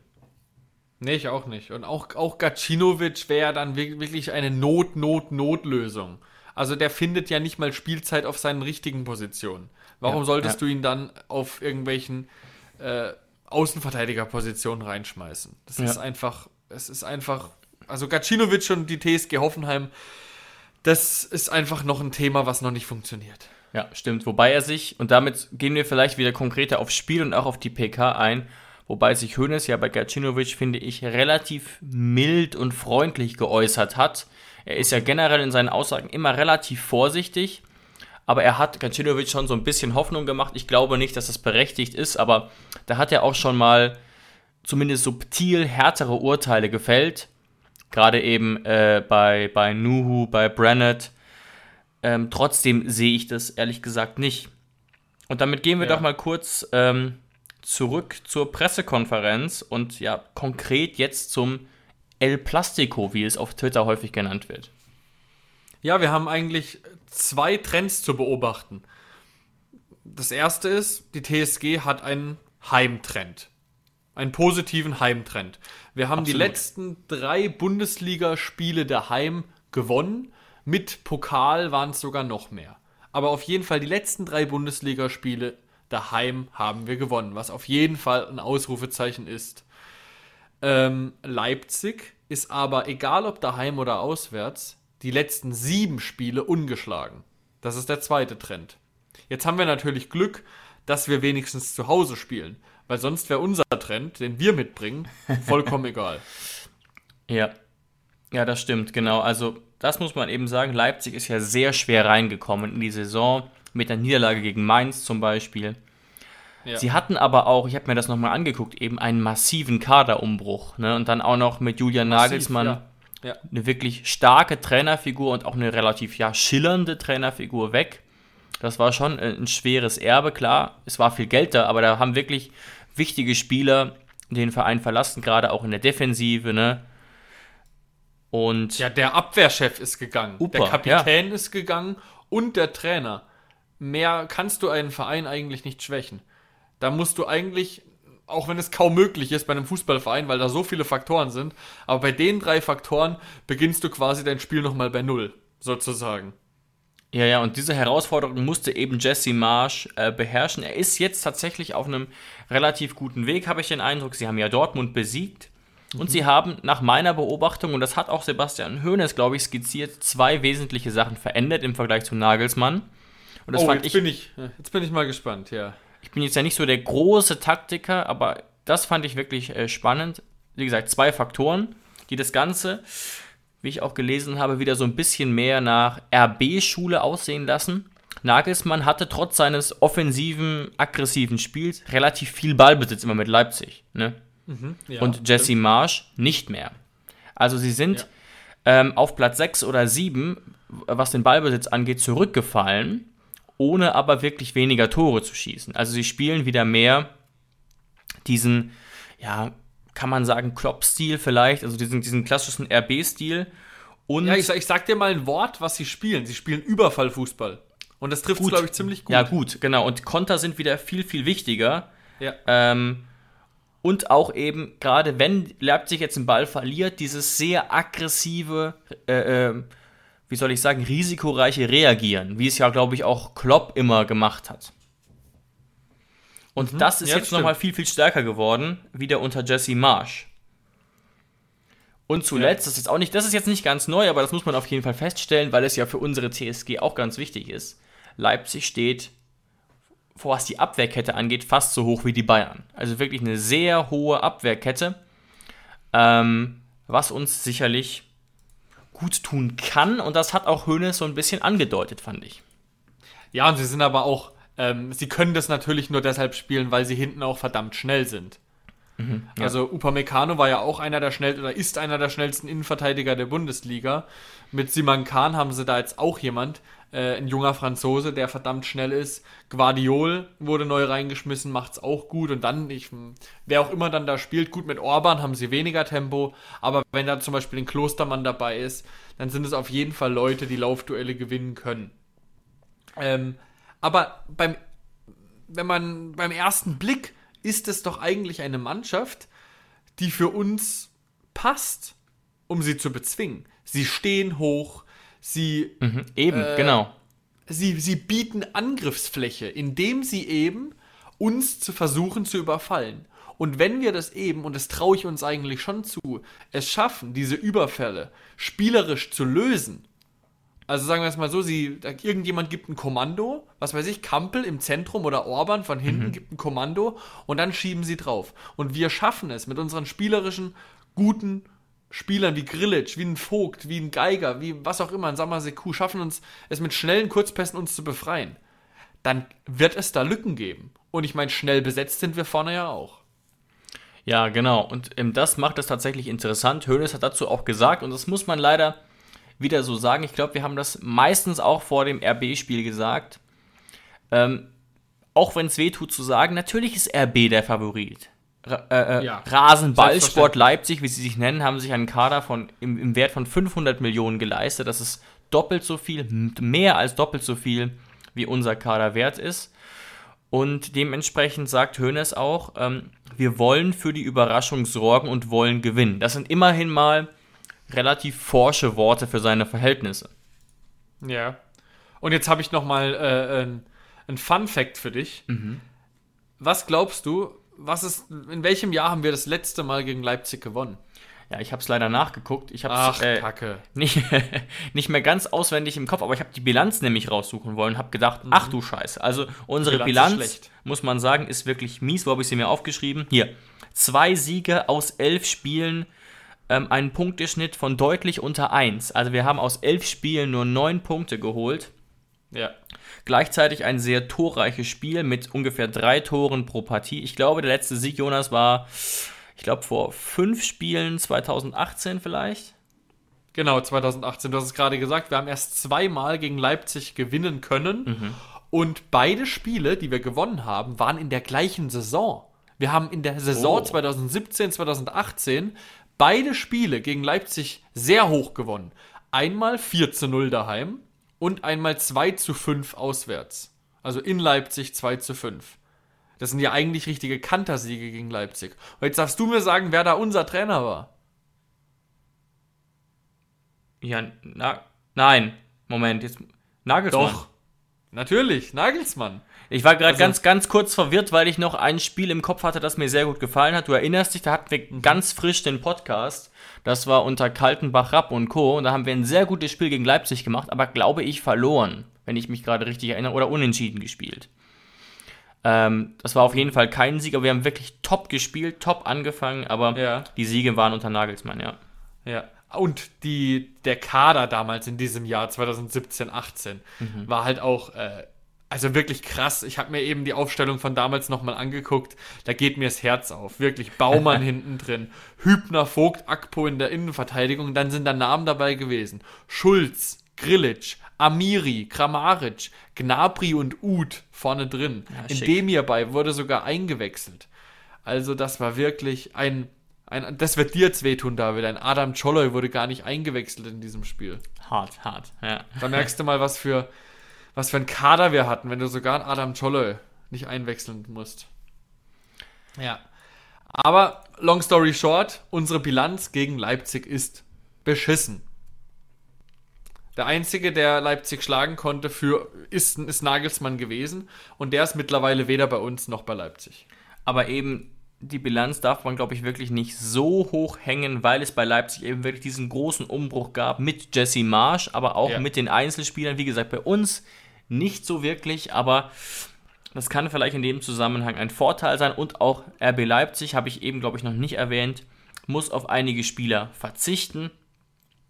[SPEAKER 3] Nee, ich auch nicht. Und auch, auch Gacinovic wäre dann wirklich eine Not-Not-Not-Lösung. Also der findet ja nicht mal Spielzeit auf seinen richtigen Positionen. Warum ja, solltest ja. du ihn dann auf irgendwelchen äh, Außenverteidigerpositionen reinschmeißen? Das ja. ist einfach, es ist einfach also Gacinovic und die TSG Hoffenheim, das ist einfach noch ein Thema, was noch nicht funktioniert.
[SPEAKER 2] Ja, stimmt. Wobei er sich, und damit gehen wir vielleicht wieder konkreter aufs Spiel und auch auf die PK ein, wobei sich Hoeneß ja bei Gacinovic, finde ich, relativ mild und freundlich geäußert hat. Er ist ja generell in seinen Aussagen immer relativ vorsichtig, aber er hat Gacinovic schon so ein bisschen Hoffnung gemacht. Ich glaube nicht, dass das berechtigt ist, aber da hat er auch schon mal zumindest subtil härtere Urteile gefällt. Gerade eben äh, bei, bei Nuhu, bei Brennett. Ähm, trotzdem sehe ich das ehrlich gesagt nicht. Und damit gehen wir ja. doch mal kurz ähm, zurück zur Pressekonferenz und ja, konkret jetzt zum El Plastico, wie es auf Twitter häufig genannt wird.
[SPEAKER 3] Ja, wir haben eigentlich zwei Trends zu beobachten. Das erste ist, die TSG hat einen Heimtrend. Einen positiven Heimtrend. Wir haben Absolut. die letzten drei Bundesligaspiele daheim gewonnen. Mit Pokal waren es sogar noch mehr. Aber auf jeden Fall die letzten drei Bundesligaspiele daheim haben wir gewonnen, was auf jeden Fall ein Ausrufezeichen ist. Ähm, Leipzig ist aber, egal ob daheim oder auswärts, die letzten sieben Spiele ungeschlagen. Das ist der zweite Trend. Jetzt haben wir natürlich Glück, dass wir wenigstens zu Hause spielen. Weil sonst wäre unser Trend, den wir mitbringen, vollkommen egal.
[SPEAKER 2] Ja. Ja, das stimmt, genau. Also, das muss man eben sagen. Leipzig ist ja sehr schwer reingekommen in die Saison, mit der Niederlage gegen Mainz zum Beispiel. Ja. Sie hatten aber auch, ich habe mir das nochmal angeguckt, eben einen massiven Kaderumbruch. Ne? Und dann auch noch mit Julian Massiv, Nagelsmann ja. Ja. eine wirklich starke Trainerfigur und auch eine relativ ja, schillernde Trainerfigur weg. Das war schon ein schweres Erbe, klar. Es war viel Geld da, aber da haben wirklich wichtige Spieler den Verein verlassen, gerade auch in der Defensive, ne?
[SPEAKER 3] Und ja, der Abwehrchef ist gegangen, Upa, der Kapitän ja. ist gegangen und der Trainer. Mehr kannst du einen Verein eigentlich nicht schwächen. Da musst du eigentlich, auch wenn es kaum möglich ist bei einem Fußballverein, weil da so viele Faktoren sind, aber bei den drei Faktoren beginnst du quasi dein Spiel nochmal bei Null, sozusagen.
[SPEAKER 2] Ja, ja, und diese Herausforderung musste eben Jesse Marsch äh, beherrschen. Er ist jetzt tatsächlich auf einem relativ guten Weg, habe ich den Eindruck. Sie haben ja Dortmund besiegt. Mhm. Und sie haben nach meiner Beobachtung, und das hat auch Sebastian Hoeneß, glaube ich, skizziert, zwei wesentliche Sachen verändert im Vergleich zu Nagelsmann.
[SPEAKER 3] Und das oh, fand jetzt ich, bin ich, jetzt bin ich mal gespannt, ja.
[SPEAKER 2] Ich bin jetzt ja nicht so der große Taktiker, aber das fand ich wirklich äh, spannend. Wie gesagt, zwei Faktoren, die das Ganze wie ich auch gelesen habe, wieder so ein bisschen mehr nach RB-Schule aussehen lassen. Nagelsmann hatte trotz seines offensiven, aggressiven Spiels relativ viel Ballbesitz immer mit Leipzig. Ne? Mhm, ja, Und Jesse stimmt. Marsch nicht mehr. Also sie sind ja. ähm, auf Platz 6 oder 7, was den Ballbesitz angeht, zurückgefallen, ohne aber wirklich weniger Tore zu schießen. Also sie spielen wieder mehr diesen, ja, kann man sagen, Klopp-Stil vielleicht, also diesen, diesen klassischen RB-Stil.
[SPEAKER 3] Und ja, ich, ich sag dir mal ein Wort, was sie spielen. Sie spielen Überfallfußball. Und das trifft glaube ich, ziemlich gut.
[SPEAKER 2] Ja, gut, genau. Und Konter sind wieder viel, viel wichtiger. Ja. Ähm, und auch eben, gerade wenn Leipzig jetzt einen Ball verliert, dieses sehr aggressive, äh, äh, wie soll ich sagen, risikoreiche Reagieren, wie es ja, glaube ich, auch Klopp immer gemacht hat. Und mhm. das ist ja, jetzt nochmal viel, viel stärker geworden, wieder unter Jesse Marsh. Und zuletzt, ja. das ist auch nicht, das ist jetzt nicht ganz neu, aber das muss man auf jeden Fall feststellen, weil es ja für unsere TSG auch ganz wichtig ist. Leipzig steht, was die Abwehrkette angeht, fast so hoch wie die Bayern. Also wirklich eine sehr hohe Abwehrkette, ähm, was uns sicherlich gut tun kann. Und das hat auch Hoeneß so ein bisschen angedeutet, fand ich.
[SPEAKER 3] Ja, und sie sind aber auch, ähm, sie können das natürlich nur deshalb spielen, weil sie hinten auch verdammt schnell sind.
[SPEAKER 2] Mhm,
[SPEAKER 3] Also Upamecano war ja auch einer der schnell oder ist einer der schnellsten Innenverteidiger der Bundesliga. Mit Siman Khan haben sie da jetzt auch jemand, äh, ein junger Franzose, der verdammt schnell ist. Guardiol wurde neu reingeschmissen, macht's auch gut. Und dann, ich, wer auch immer dann da spielt, gut mit Orban haben sie weniger Tempo. Aber wenn da zum Beispiel ein Klostermann dabei ist, dann sind es auf jeden Fall Leute, die Laufduelle gewinnen können. Ähm, aber beim, wenn man beim ersten Blick ist es doch eigentlich eine Mannschaft, die für uns passt, um sie zu bezwingen. Sie stehen hoch, sie,
[SPEAKER 2] Mhm, eben, genau.
[SPEAKER 3] sie, sie bieten Angriffsfläche, indem sie eben uns zu versuchen zu überfallen. Und wenn wir das eben, und das traue ich uns eigentlich schon zu, es schaffen, diese Überfälle spielerisch zu lösen, also sagen wir es mal so, sie, da, irgendjemand gibt ein Kommando, was weiß ich, Kampel im Zentrum oder Orban von hinten gibt ein Kommando und dann schieben sie drauf. Und wir schaffen es mit unseren spielerischen, guten Spielern wie Grillitsch, wie ein Vogt, wie ein Geiger, wie was auch immer, ein Samaseku, schaffen uns es mit schnellen Kurzpässen uns zu befreien. Dann wird es da Lücken geben. Und ich meine, schnell besetzt sind wir vorne ja auch.
[SPEAKER 2] Ja, genau. Und ähm, das macht es tatsächlich interessant. Hoeneß hat dazu auch gesagt, und das muss man leider wieder so sagen. Ich glaube, wir haben das meistens auch vor dem RB-Spiel gesagt. Ähm, auch wenn es weh tut zu sagen, natürlich ist RB der Favorit. Ra äh, äh,
[SPEAKER 3] Ja,
[SPEAKER 2] Rasenballsport. Leipzig, wie sie sich nennen, haben sich einen Kader von, im, im Wert von 500 Millionen geleistet. Das ist doppelt so viel, mehr als doppelt so viel, wie unser Kader wert ist. Und dementsprechend sagt Hoeneß auch, ähm, wir wollen für die Überraschung sorgen und wollen gewinnen. Das sind immerhin mal relativ forsche Worte für seine Verhältnisse.
[SPEAKER 3] Ja. Und jetzt habe ich noch mal äh, ein, ein Fun Fact für dich. Was glaubst du, was ist, in welchem Jahr haben wir das letzte Mal gegen Leipzig gewonnen?
[SPEAKER 2] Ja, ich habe es leider nachgeguckt. Ich habe
[SPEAKER 3] Ach,
[SPEAKER 2] es äh,
[SPEAKER 3] Kacke.
[SPEAKER 2] nicht, nicht mehr ganz auswendig im Kopf, aber ich habe die Bilanz nämlich raussuchen wollen und habe gedacht, ach du Scheiße. Also unsere
[SPEAKER 3] Bilanz
[SPEAKER 2] Bilanz, muss man sagen, ist wirklich mies. Wo habe ich sie mir aufgeschrieben? Hier, zwei Siege aus elf Spielen, ähm, einen Punkteschnitt von deutlich unter 1. Also wir haben aus elf Spielen nur neun Punkte geholt.
[SPEAKER 3] Ja.
[SPEAKER 2] Gleichzeitig ein sehr torreiches Spiel mit ungefähr drei Toren pro Partie. Ich glaube, der letzte Sieg, Jonas, war, ich glaube, vor fünf Spielen 2018 vielleicht.
[SPEAKER 3] Genau, 2018. Du hast es gerade gesagt, wir haben erst zweimal gegen Leipzig gewinnen können. Und beide Spiele, die wir gewonnen haben, waren in der gleichen Saison. Wir haben in der Saison
[SPEAKER 2] Oh.
[SPEAKER 3] 2017, 2018 beide Spiele gegen Leipzig sehr hoch gewonnen. Einmal 4 zu 0 daheim und einmal 2 zu 5 auswärts. Also in Leipzig 2 zu 5. Das sind ja eigentlich richtige Kantersiege gegen Leipzig. Und jetzt darfst du mir sagen, wer da unser Trainer war.
[SPEAKER 2] Ja, na, nein, Moment, jetzt Nagelsmann.
[SPEAKER 3] Doch. Natürlich, Nagelsmann.
[SPEAKER 2] Ich war gerade
[SPEAKER 3] Also-
[SPEAKER 2] ganz, ganz kurz verwirrt, weil ich noch ein Spiel im Kopf hatte, das mir sehr gut gefallen hat. Du erinnerst dich, da hatten wir
[SPEAKER 3] Mhm.
[SPEAKER 2] ganz frisch den Podcast. Das war unter Kaltenbach, Rapp und Co. Und da haben wir ein sehr gutes Spiel gegen Leipzig gemacht, aber glaube ich verloren, wenn ich mich gerade richtig erinnere, oder unentschieden gespielt. Ähm, das war auf jeden Fall kein Sieg, aber wir haben wirklich top gespielt, top angefangen, aber
[SPEAKER 3] Ja.
[SPEAKER 2] die Siege waren unter Nagelsmann, ja.
[SPEAKER 3] Ja. Und die, der Kader damals in diesem Jahr 2017, 18 war halt auch, äh, also wirklich krass. Ich habe mir eben die Aufstellung von damals nochmal angeguckt. Da geht mir das Herz auf. Wirklich Baumann hinten drin, Hübner, Vogt, Akpo in der Innenverteidigung. Dann sind da Namen dabei gewesen. Schulz, Grillitsch, Amiri, Kramaric, Gnabry und Uth vorne drin. in
[SPEAKER 2] schick.
[SPEAKER 3] dem hierbei wurde sogar eingewechselt. Also das war wirklich ein, ein das wird dir jetzt wehtun, David. Ein Adam Czoloi wurde gar nicht eingewechselt in diesem Spiel.
[SPEAKER 2] Hart, hart, ja.
[SPEAKER 3] Da merkst du mal, was für, was für ein Kader wir hatten, wenn du sogar einen Adam Czoloi nicht einwechseln musst. Ja. Aber, long story short, unsere Bilanz gegen Leipzig ist beschissen. Der Einzige, der Leipzig schlagen konnte, für, ist, ist Nagelsmann gewesen. Und der ist mittlerweile weder bei uns noch bei Leipzig.
[SPEAKER 2] Aber eben die Bilanz darf man, glaube ich, wirklich nicht so hoch hängen, weil es bei Leipzig eben wirklich diesen großen Umbruch gab mit Jesse Marsch, aber auch
[SPEAKER 3] Ja.
[SPEAKER 2] mit den Einzelspielern. Wie gesagt, bei uns nicht so wirklich, aber das kann vielleicht in dem Zusammenhang ein Vorteil sein. Und auch RB Leipzig, habe ich eben, glaube ich, noch nicht erwähnt, muss auf einige Spieler verzichten.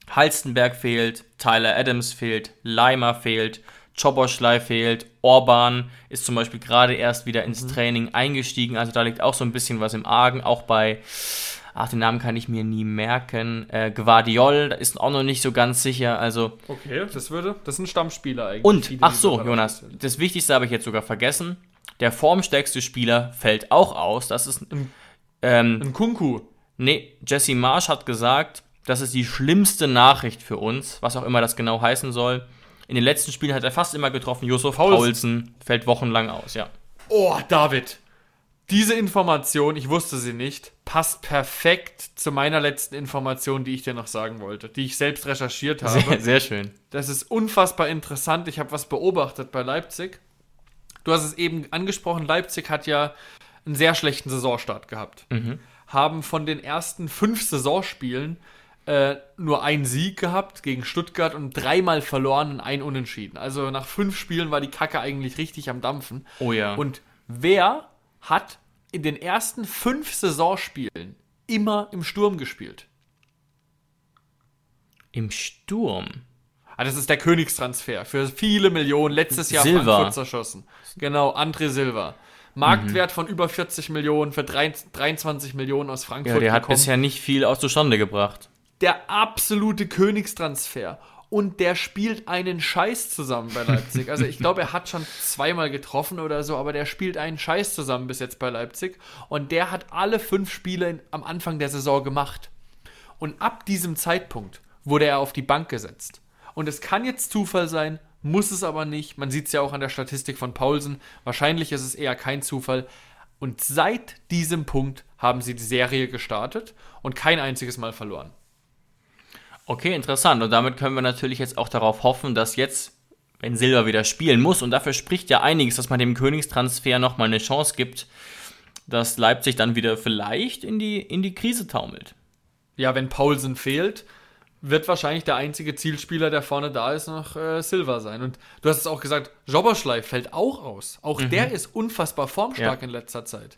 [SPEAKER 2] Halstenberg fehlt, Tyler Adams fehlt, Leimer fehlt, Choboschlei fehlt, Orban ist zum Beispiel gerade erst wieder ins
[SPEAKER 3] Mhm.
[SPEAKER 2] Training eingestiegen, also da liegt auch so ein bisschen was im Argen, auch bei, ach, den Namen kann ich mir nie merken, äh, Guardiol, da ist auch noch nicht so ganz sicher, also
[SPEAKER 3] Okay, das würde, das sind Stammspieler eigentlich.
[SPEAKER 2] und,
[SPEAKER 3] die, die
[SPEAKER 2] ach so, Jonas,
[SPEAKER 3] sind.
[SPEAKER 2] das Wichtigste habe ich jetzt sogar vergessen. Der formstärkste Spieler fällt auch aus. Das ist, ähm,
[SPEAKER 3] Ein Kunku.
[SPEAKER 2] nee, Jesse Marsch hat gesagt, das ist die schlimmste Nachricht für uns, was auch immer das genau heißen soll. In den letzten Spielen hat er fast immer getroffen. Josef
[SPEAKER 3] Paulsen.
[SPEAKER 2] Paulsen fällt wochenlang aus, ja.
[SPEAKER 3] Oh, David. Diese Information, ich wusste sie nicht, passt perfekt zu meiner letzten Information, die ich dir noch sagen wollte, die ich selbst recherchiert habe.
[SPEAKER 2] Sehr, sehr schön.
[SPEAKER 3] Das ist unfassbar interessant. Ich habe was beobachtet bei Leipzig. Du hast es eben angesprochen, Leipzig hat ja einen sehr schlechten Saisonstart gehabt. Haben von den ersten fünf Saisonspielen äh, nur einen Sieg gehabt gegen Stuttgart und dreimal verloren und ein Unentschieden. Also nach fünf Spielen war die Kacke eigentlich richtig am Dampfen.
[SPEAKER 2] Oh ja.
[SPEAKER 3] Und wer hat in den ersten fünf Saisonspielen immer im Sturm gespielt?
[SPEAKER 2] Im Sturm.
[SPEAKER 3] Ah, das ist der Königstransfer für viele Millionen. Letztes Jahr
[SPEAKER 2] Silva.
[SPEAKER 3] Frankfurt zerschossen. Genau, André Silva. Marktwert von über 40 Millionen für drei- 23 Millionen aus Frankfurt.
[SPEAKER 2] Ja, der hat bisher nicht viel aus zustande gebracht.
[SPEAKER 3] der absolute Königstransfer. Und der spielt einen Scheiß zusammen bei Leipzig. Also ich glaube, er hat schon zweimal getroffen oder so, aber der spielt einen Scheiß zusammen bis jetzt bei Leipzig. Und der hat alle fünf Spiele in, am Anfang der Saison gemacht. Und ab diesem Zeitpunkt wurde er auf die Bank gesetzt. Und es kann jetzt Zufall sein, muss es aber nicht. Man sieht es ja auch an der Statistik von Paulsen. Wahrscheinlich ist es eher kein Zufall. Und seit diesem Punkt haben sie die Serie gestartet und kein einziges Mal verloren.
[SPEAKER 2] Okay, interessant. Und damit können wir natürlich jetzt auch darauf hoffen, dass jetzt, wenn Silva wieder spielen muss, und dafür spricht ja einiges, dass man dem Königstransfer nochmal eine Chance gibt, dass Leipzig dann wieder vielleicht in die, in die Krise taumelt.
[SPEAKER 3] Ja, wenn Paulsen fehlt, wird wahrscheinlich der einzige Zielspieler, der vorne da ist, noch äh, Silva sein. Und du hast es auch gesagt, Jobberschlei fällt auch aus. Auch der ist unfassbar formstark
[SPEAKER 2] Ja.
[SPEAKER 3] in letzter Zeit.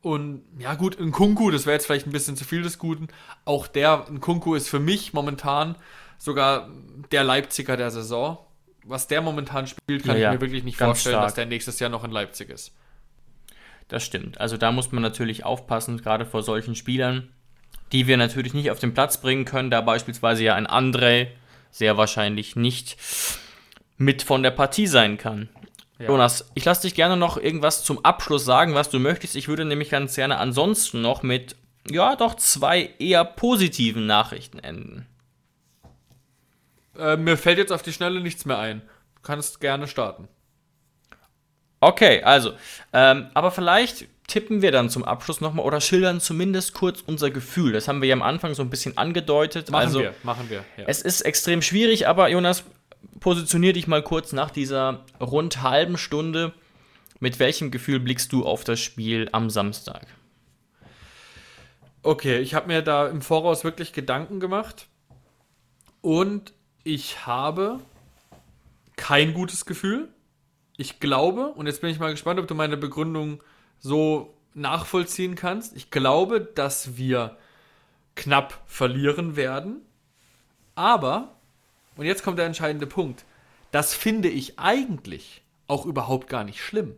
[SPEAKER 3] Und ja gut, ein Kunku, das wäre jetzt vielleicht ein bisschen zu viel des Guten. Auch der, ein Kunku ist für mich momentan sogar der Leipziger der Saison. Was der momentan spielt, kann
[SPEAKER 2] Ja,
[SPEAKER 3] ich mir wirklich nicht vorstellen,
[SPEAKER 2] stark.
[SPEAKER 3] dass der nächstes Jahr noch in Leipzig ist.
[SPEAKER 2] Das stimmt. Also da muss man natürlich aufpassen, gerade vor solchen Spielern, die wir natürlich nicht auf den Platz bringen können, da beispielsweise ja ein André sehr wahrscheinlich nicht mit von der Partie sein kann. Jonas, ich lasse dich gerne noch irgendwas zum Abschluss sagen, was du möchtest. Ich würde nämlich ganz gerne ansonsten noch mit, ja, doch zwei eher positiven Nachrichten enden.
[SPEAKER 3] Äh, mir fällt jetzt auf die Schnelle nichts mehr ein. Du kannst gerne starten.
[SPEAKER 2] Okay, also, ähm, aber vielleicht tippen wir dann zum Abschluss nochmal oder schildern zumindest kurz unser Gefühl. Das haben wir ja am Anfang so ein bisschen angedeutet.
[SPEAKER 3] Machen
[SPEAKER 2] also,
[SPEAKER 3] wir, machen wir. Ja.
[SPEAKER 2] Es ist extrem schwierig, aber Jonas, positionier dich mal kurz nach dieser rund halben Stunde. Mit welchem Gefühl blickst du auf das Spiel am Samstag?
[SPEAKER 3] Okay, ich habe mir da im Voraus wirklich Gedanken gemacht und ich habe kein gutes Gefühl. Ich glaube, und jetzt bin ich mal gespannt, ob du meine Begründung so nachvollziehen kannst. Ich glaube, dass wir knapp verlieren werden, aber, und jetzt kommt der entscheidende Punkt, das finde ich eigentlich auch überhaupt gar nicht schlimm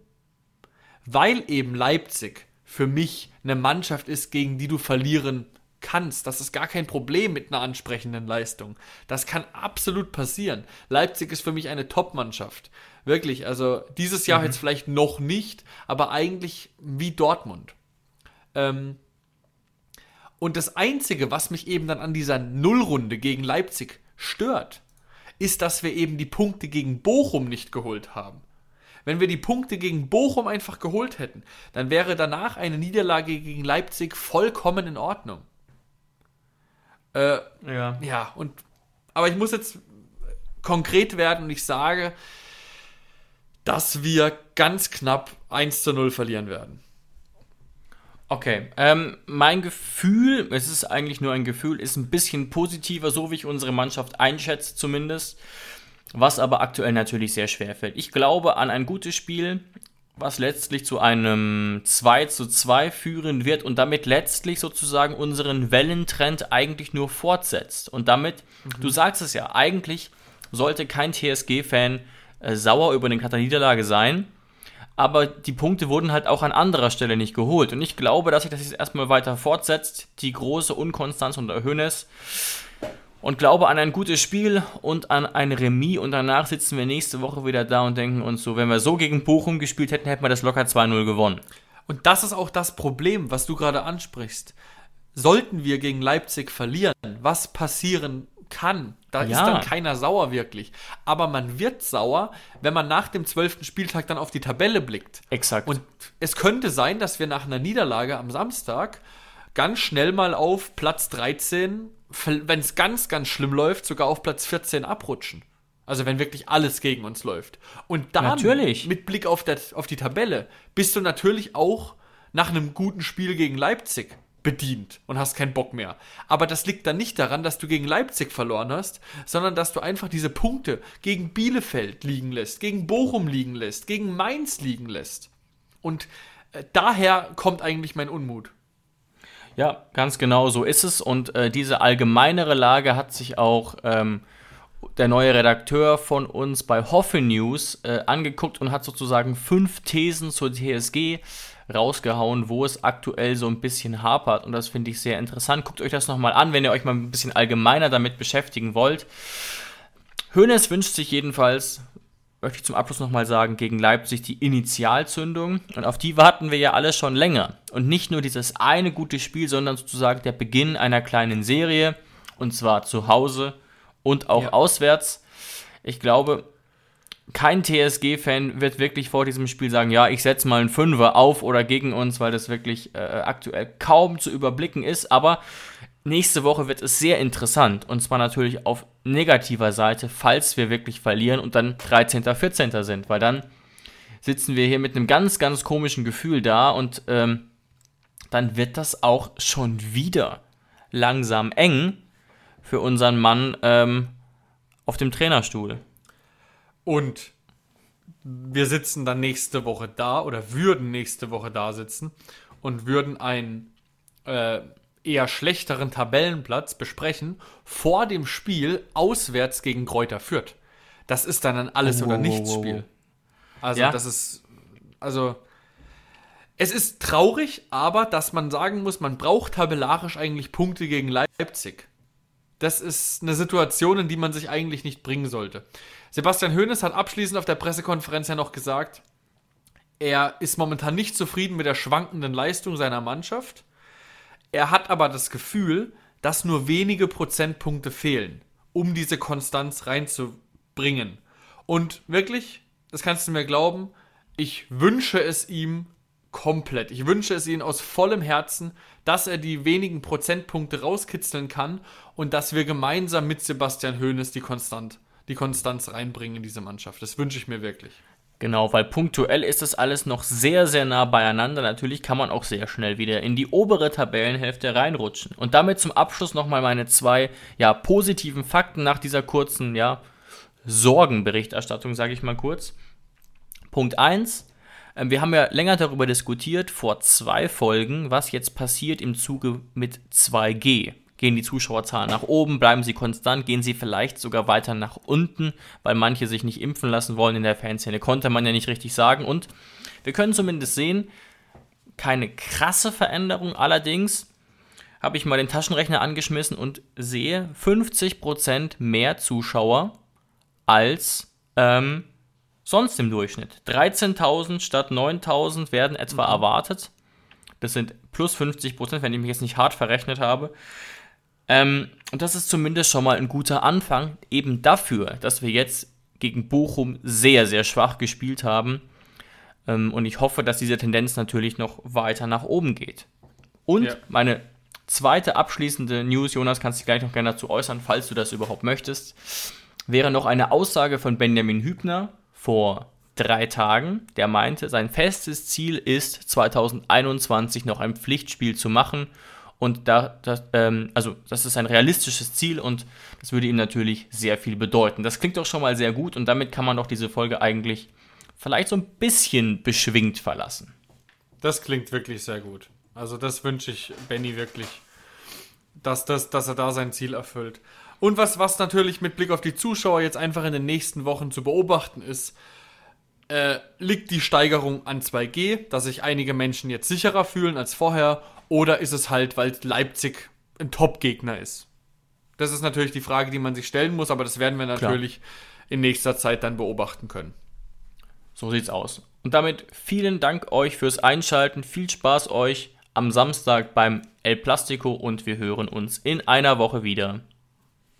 [SPEAKER 3] weil eben Leipzig für mich eine Mannschaft ist, gegen die du verlieren kannst. Das ist gar kein Problem mit einer ansprechenden Leistung. Das kann absolut passieren. Leipzig ist für mich eine Top-Mannschaft. Wirklich, also dieses Jahr jetzt vielleicht noch nicht, aber eigentlich wie Dortmund. Ähm, und das Einzige, was mich eben dann an dieser Nullrunde gegen Leipzig stört, ist, dass wir eben die Punkte gegen Bochum nicht geholt haben. Wenn wir die Punkte gegen Bochum einfach geholt hätten, dann wäre danach eine Niederlage gegen Leipzig vollkommen in Ordnung. Äh,
[SPEAKER 2] Ja.
[SPEAKER 3] ja, und aber ich muss jetzt konkret werden und ich sage, dass wir ganz knapp 1 zu 0 verlieren werden.
[SPEAKER 2] Okay, ähm, mein Gefühl, es ist eigentlich nur ein Gefühl, ist ein bisschen positiver, so wie ich unsere Mannschaft einschätze zumindest, was aber aktuell natürlich sehr schwer fällt. Ich glaube an ein gutes Spiel, was letztlich zu einem 2 zu 2 führen wird und damit letztlich sozusagen unseren Wellentrend eigentlich nur fortsetzt. Und damit, du sagst es ja, eigentlich sollte kein TSG-Fan äh, sauer über eine Niederlage sein. Aber die Punkte wurden halt auch an anderer Stelle nicht geholt. Und ich glaube, dass sich das jetzt erstmal weiter fortsetzt. Die große Unkonstanz unter Hönes. Und glaube an ein gutes Spiel und an ein Remis. Und danach sitzen wir nächste Woche wieder da und denken uns so, wenn wir so gegen Bochum gespielt hätten, hätten wir das locker 2-0 gewonnen.
[SPEAKER 3] Und das ist auch das Problem, was du gerade ansprichst. Sollten wir gegen Leipzig verlieren, was passieren kann, da
[SPEAKER 2] Ja.
[SPEAKER 3] ist dann keiner sauer wirklich. Aber man wird sauer, wenn man nach dem zwölften Spieltag dann auf die Tabelle blickt.
[SPEAKER 2] Exakt.
[SPEAKER 3] Und es könnte sein, dass wir nach einer Niederlage am Samstag ganz schnell mal auf Platz 13, wenn es ganz, ganz schlimm läuft, sogar auf Platz 14 abrutschen. Also wenn wirklich alles gegen uns läuft. Und dann,
[SPEAKER 2] Natürlich.
[SPEAKER 3] mit Blick auf, der, auf die Tabelle, bist du natürlich auch nach einem guten Spiel gegen Leipzig bedient und hast keinen Bock mehr. Aber das liegt dann nicht daran, dass du gegen Leipzig verloren hast, sondern dass du einfach diese Punkte gegen Bielefeld liegen lässt, gegen Bochum liegen lässt, gegen Mainz liegen lässt. Und äh, daher kommt eigentlich mein Unmut.
[SPEAKER 2] Ja, ganz genau so ist es. Und äh, diese allgemeinere Lage hat sich auch ähm, der neue Redakteur von uns bei Hoffe News äh, angeguckt und hat sozusagen fünf Thesen zur TSG rausgehauen, wo es aktuell so ein bisschen hapert. Und das finde ich sehr interessant. Guckt euch das nochmal an, wenn ihr euch mal ein bisschen allgemeiner damit beschäftigen wollt. Hoeneß wünscht sich jedenfalls, möchte ich zum Abschluss nochmal sagen, gegen Leipzig die Initialzündung. Und auf die warten wir ja alle schon länger. Und nicht nur dieses eine gute Spiel, sondern sozusagen der Beginn einer kleinen Serie. Und zwar zu Hause und auch
[SPEAKER 3] Ja.
[SPEAKER 2] auswärts. Ich glaube, kein TSG-Fan wird wirklich vor diesem Spiel sagen, ja, ich setze mal einen Fünfer auf oder gegen uns, weil das wirklich äh, aktuell kaum zu überblicken ist. Aber nächste Woche wird es sehr interessant. Und zwar natürlich auf negativer Seite, falls wir wirklich verlieren und dann 13., 14. sind. Weil dann sitzen wir hier mit einem ganz, ganz komischen Gefühl da und ähm, dann wird das auch schon wieder langsam eng für unseren Mann ähm, auf dem Trainerstuhl.
[SPEAKER 3] Und wir sitzen dann nächste Woche da oder würden nächste Woche da sitzen und würden einen äh, eher schlechteren Tabellenplatz besprechen vor dem Spiel auswärts gegen Kräuter Fürth. Das ist dann ein Alles-
[SPEAKER 2] Oh,
[SPEAKER 3] oder
[SPEAKER 2] wow,
[SPEAKER 3] nichts
[SPEAKER 2] wow, wow.
[SPEAKER 3] Spiel. Also
[SPEAKER 2] Ja.
[SPEAKER 3] das ist also es ist traurig, aber dass man sagen muss, man braucht tabellarisch eigentlich Punkte gegen Leipzig. Das ist eine Situation, in die man sich eigentlich nicht bringen sollte. Sebastian Hoeneß hat abschließend auf der Pressekonferenz ja noch gesagt, er ist momentan nicht zufrieden mit der schwankenden Leistung seiner Mannschaft. Er hat aber das Gefühl, dass nur wenige Prozentpunkte fehlen, um diese Konstanz reinzubringen. Und wirklich, das kannst du mir glauben, ich wünsche es ihm komplett. Ich wünsche es ihm aus vollem Herzen, dass er die wenigen Prozentpunkte rauskitzeln kann und dass wir gemeinsam mit Sebastian Hoeneß die, Konstant, die Konstanz reinbringen in diese Mannschaft. Das wünsche ich mir wirklich.
[SPEAKER 2] Genau, weil punktuell ist das alles noch sehr, sehr nah beieinander. Natürlich kann man auch sehr schnell wieder in die obere Tabellenhälfte reinrutschen. Und damit zum Abschluss nochmal meine zwei ja, positiven Fakten nach dieser kurzen ja, Sorgenberichterstattung, sage ich mal kurz. Punkt 1. Wir haben ja länger darüber diskutiert, vor zwei Folgen, was jetzt passiert im Zuge mit 2G. Gehen die Zuschauerzahlen nach oben, bleiben sie konstant, gehen sie vielleicht sogar weiter nach unten, weil manche sich nicht impfen lassen wollen in der Fanszene, konnte man ja nicht richtig sagen. Und wir können zumindest sehen, keine krasse Veränderung, allerdings habe ich mal den Taschenrechner angeschmissen und sehe 50% mehr Zuschauer als ähm, sonst im Durchschnitt. 13.000 statt 9.000 werden etwa erwartet. Das sind plus 50 Prozent, wenn ich mich jetzt nicht hart verrechnet habe. Ähm, und das ist zumindest schon mal ein guter Anfang, eben dafür, dass wir jetzt gegen Bochum sehr, sehr schwach gespielt haben. Ähm, und ich hoffe, dass diese Tendenz natürlich noch weiter nach oben geht. Und
[SPEAKER 3] Ja.
[SPEAKER 2] meine zweite abschließende News, Jonas, kannst du dich gleich noch gerne dazu äußern, falls du das überhaupt möchtest, wäre noch eine Aussage von Benjamin Hübner vor drei Tagen, der meinte, sein festes Ziel ist, 2021 noch ein Pflichtspiel zu machen. Und da, das, ähm, also das ist ein realistisches Ziel und das würde ihm natürlich sehr viel bedeuten. Das klingt doch schon mal sehr gut und damit kann man doch diese Folge eigentlich vielleicht so ein bisschen beschwingt verlassen.
[SPEAKER 3] Das klingt wirklich sehr gut. Also das wünsche ich Benny wirklich, dass, das, dass er da sein Ziel erfüllt. Und was, was natürlich mit Blick auf die Zuschauer jetzt einfach in den nächsten Wochen zu beobachten ist, äh, liegt die Steigerung an 2G, dass sich einige Menschen jetzt sicherer fühlen als vorher, oder ist es halt, weil Leipzig ein Top-Gegner ist? Das ist natürlich die Frage, die man sich stellen muss, aber das werden wir natürlich in nächster Zeit dann beobachten können.
[SPEAKER 2] So sieht's aus. Und damit vielen Dank euch fürs Einschalten. Viel Spaß euch am Samstag beim El Plastico und wir hören uns in einer Woche wieder.